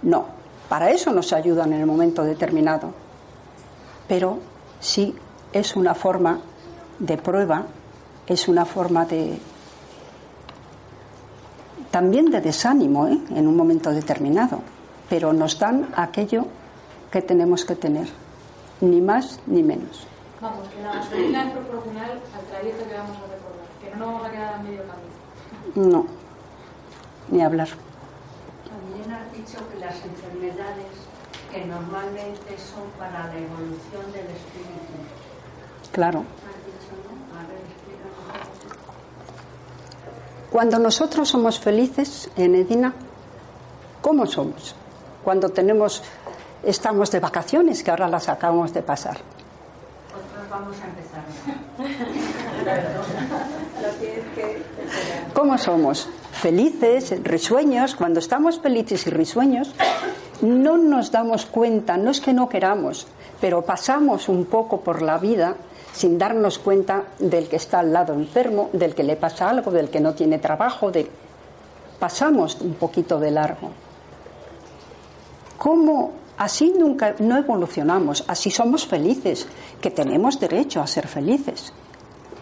No, para eso nos ayudan en el momento determinado. Pero sí es una forma de prueba, es una forma de, también de desánimo ¿eh? en un momento determinado, pero nos dan aquello que tenemos que tener, ni más ni menos. Vamos, que la gasolina es proporcional al trayecto que vamos a recorrer, que no nos vamos a quedar a medio camino. No, ni hablar. También has dicho que las enfermedades que normalmente son para la evolución del espíritu. Claro. Cuando nosotros somos felices en Edina, ¿cómo somos? Cuando tenemos, estamos de vacaciones, que ahora las acabamos de pasar. vamos a empezar. ¿Cómo somos? Felices, risueños. Cuando estamos felices y risueños, no nos damos cuenta, no es que no queramos, pero pasamos un poco por la vida sin darnos cuenta del que está al lado enfermo, del que le pasa algo, del que no tiene trabajo, de... pasamos un poquito de largo. ¿Cómo así nunca no evolucionamos? Así somos felices, que tenemos derecho a ser felices,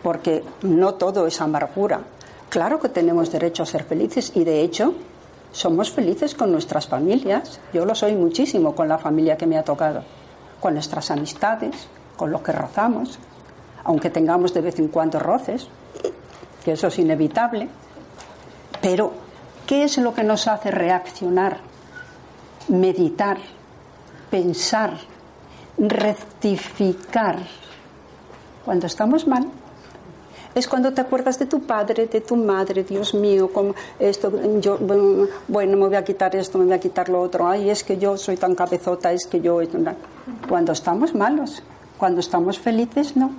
porque no todo es amargura. Claro que tenemos derecho a ser felices y de hecho somos felices con nuestras familias. Yo lo soy muchísimo con la familia que me ha tocado, con nuestras amistades, con lo que rozamos aunque tengamos de vez en cuando roces, que eso es inevitable, pero ¿qué es lo que nos hace reaccionar, meditar, pensar, rectificar cuando estamos mal? Es cuando te acuerdas de tu padre, de tu madre, Dios mío, como esto, yo, bueno, me voy a quitar esto, me voy a quitar lo otro, ay, es que yo soy tan cabezota, es que yo... Cuando estamos malos, cuando estamos felices, no.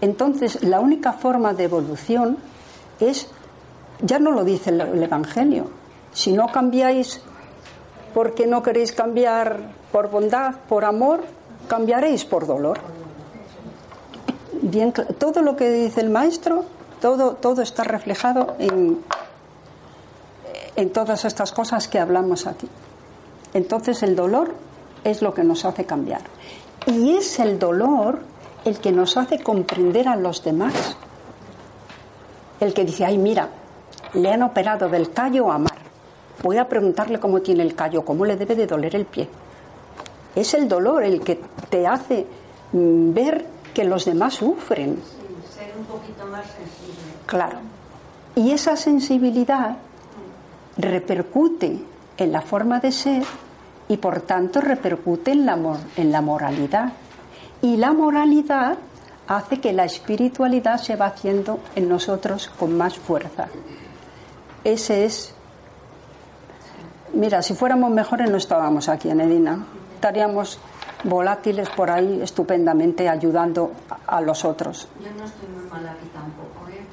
Entonces, la única forma de evolución es, ya no lo dice el Evangelio, Si no cambiáis porque no queréis cambiar por bondad, por amor, cambiaréis por dolor. Bien, todo lo que dice el maestro, todo, todo está reflejado en, todas estas cosas que hablamos aquí. Entonces el dolor es lo que nos hace cambiar. Y es el dolor el que nos hace comprender a los demás. El que dice, ay, mira, le han operado del callo a mar. Voy a preguntarle cómo tiene el callo, cómo le debe de doler el pie. Es el dolor el que te hace mm, ver que los demás sufren. ser un poquito más sensible. Claro. Y esa sensibilidad repercute en la forma de ser y por tanto repercute en la, en la moralidad. Y la moralidad hace que la espiritualidad se va haciendo en nosotros con más fuerza. Ese es. Mira, si fuéramos mejores no estábamos aquí en Edina. Estaríamos volátiles por ahí estupendamente ayudando a los otros. Yo no estoy muy mal aquí tampoco, ¿eh?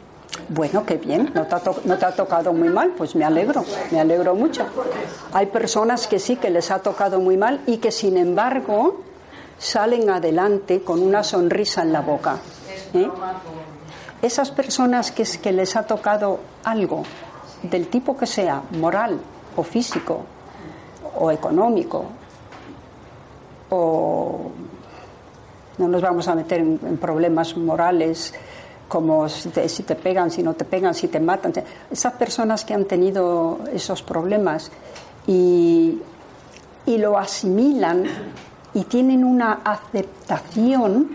Bueno, qué bien, no te, ha no te ha tocado muy mal, pues me alegro, me alegro mucho. Hay personas que sí que les ha tocado muy mal y que sin embargo salen adelante con una sonrisa en la boca. ¿eh? Esas personas que, que les ha tocado algo, del tipo que sea, moral o físico o económico, o no nos vamos a meter en, problemas morales como si te, pegan, si no te pegan, si te matan. Esas personas que han tenido esos problemas y, y lo asimilan y tienen una aceptación,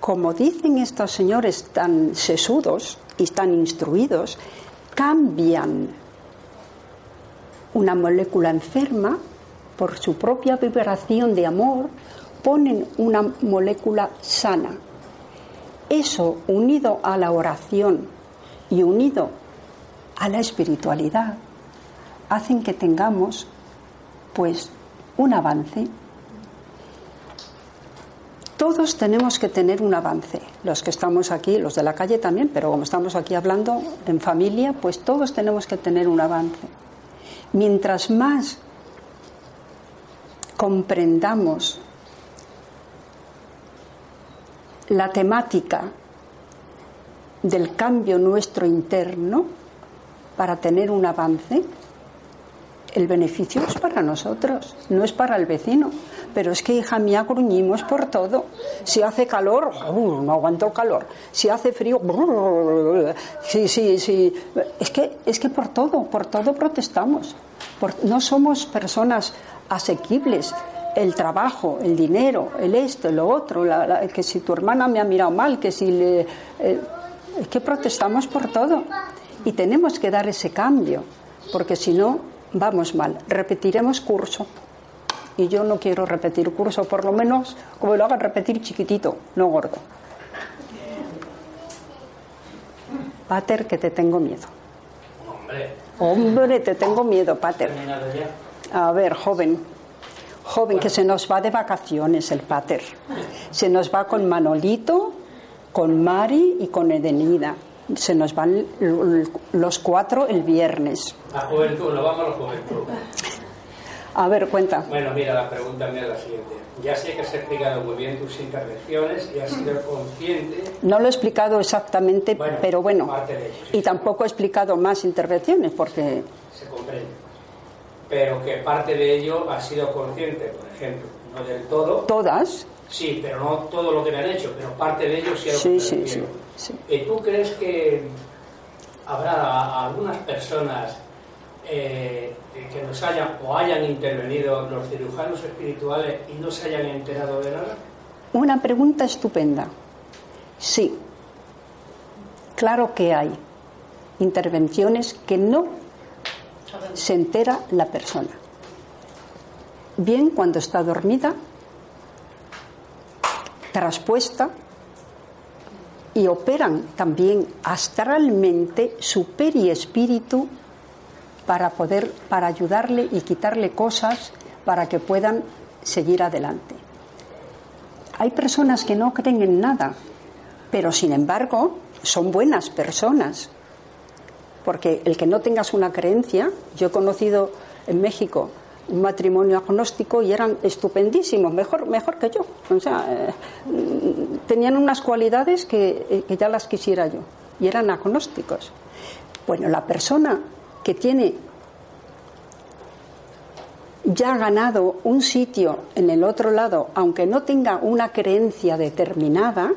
como dicen estos señores tan sesudos y tan instruidos, cambian una molécula enferma por su propia vibración de amor, ponen una molécula sana. Eso unido a la oración y unido a la espiritualidad hacen que tengamos pues un avance. Todos tenemos que tener un avance, los que estamos aquí, los de la calle también, pero como estamos aquí hablando en familia, pues todos tenemos que tener un avance. Mientras más comprendamos la temática del cambio nuestro interno para tener un avance, el beneficio es para nosotros, no es para el vecino. Pero es que, hija mía, gruñimos por todo. Si hace calor, no aguanto calor. Si hace frío, sí, sí, sí. Es que, es que por todo, por todo protestamos. no somos personas asequibles. El trabajo, el dinero, el esto, lo otro, que si tu hermana me ha mirado mal, que si le. Eh, es que protestamos por todo. Y tenemos que dar ese cambio, porque si no, vamos mal. Repetiremos curso. Y yo no quiero repetir curso, por lo menos como lo hagan repetir chiquitito, no gordo. Pater, que te tengo miedo. Hombre. Hombre, te tengo miedo, Pater. A ver, joven. Joven, que se nos va de vacaciones el Pater. Se nos va con Manolito, con Mari y con Edenida. Se nos van los cuatro el viernes. La juventud, no vamos a la juventud. A ver, cuenta. Bueno, mira, la pregunta mía es la siguiente. Ya sé que has explicado muy bien tus intervenciones y has sido consciente. No lo he explicado exactamente, pero bueno. Y tampoco he explicado más intervenciones porque. Se comprende. Pero que parte de ello ha sido consciente, por ejemplo, no del todo. ¿Todas? Sí, pero no todo lo que me han hecho, pero parte de ello sí ha sí, sí, sí, sí. ¿Y tú crees que habrá algunas personas eh, que nos hayan o hayan intervenido los cirujanos espirituales y no se hayan enterado de nada? Una pregunta estupenda. Sí, claro que hay intervenciones que no se entera la persona. Bien cuando está dormida, traspuesta, y operan también astralmente su periespíritu para poder, para ayudarle y quitarle cosas para que puedan seguir adelante. Hay personas que no creen en nada, pero sin embargo son buenas personas. Porque el que no tengas una creencia, yo he conocido en México un matrimonio agnóstico y eran estupendísimos, mejor, mejor que yo. O sea, eh, tenían unas cualidades que, eh, que ya las quisiera yo y eran agnósticos. Bueno, la persona que tiene ya ganado un sitio en el otro lado, aunque no tenga una creencia determinada,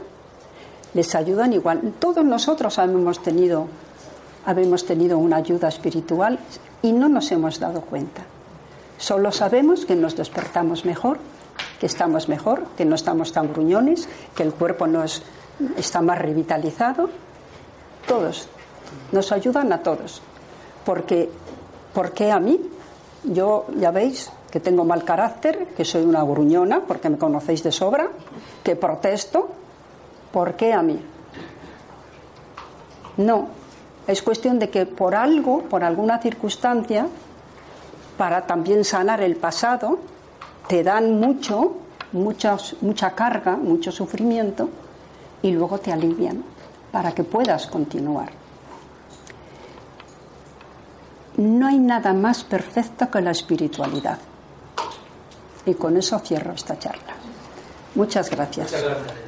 les ayudan igual. Todos nosotros hemos tenido, habemos tenido una ayuda espiritual y no nos hemos dado cuenta. Solo sabemos que nos despertamos mejor, que estamos mejor, que no estamos tan gruñones, que el cuerpo nos está más revitalizado. Todos. Nos ayudan a todos. Porque, ¿Por qué a mí? Yo, ya veis, que tengo mal carácter, que soy una gruñona, porque me conocéis de sobra, que protesto. ¿Por qué a mí? No. Es cuestión de que por algo, por alguna circunstancia, para también sanar el pasado, te dan mucho, mucha carga, mucho sufrimiento, y luego te alivian para que puedas continuar. No hay nada más perfecto que la espiritualidad. Y con eso cierro esta charla. Muchas gracias. Muchas gracias.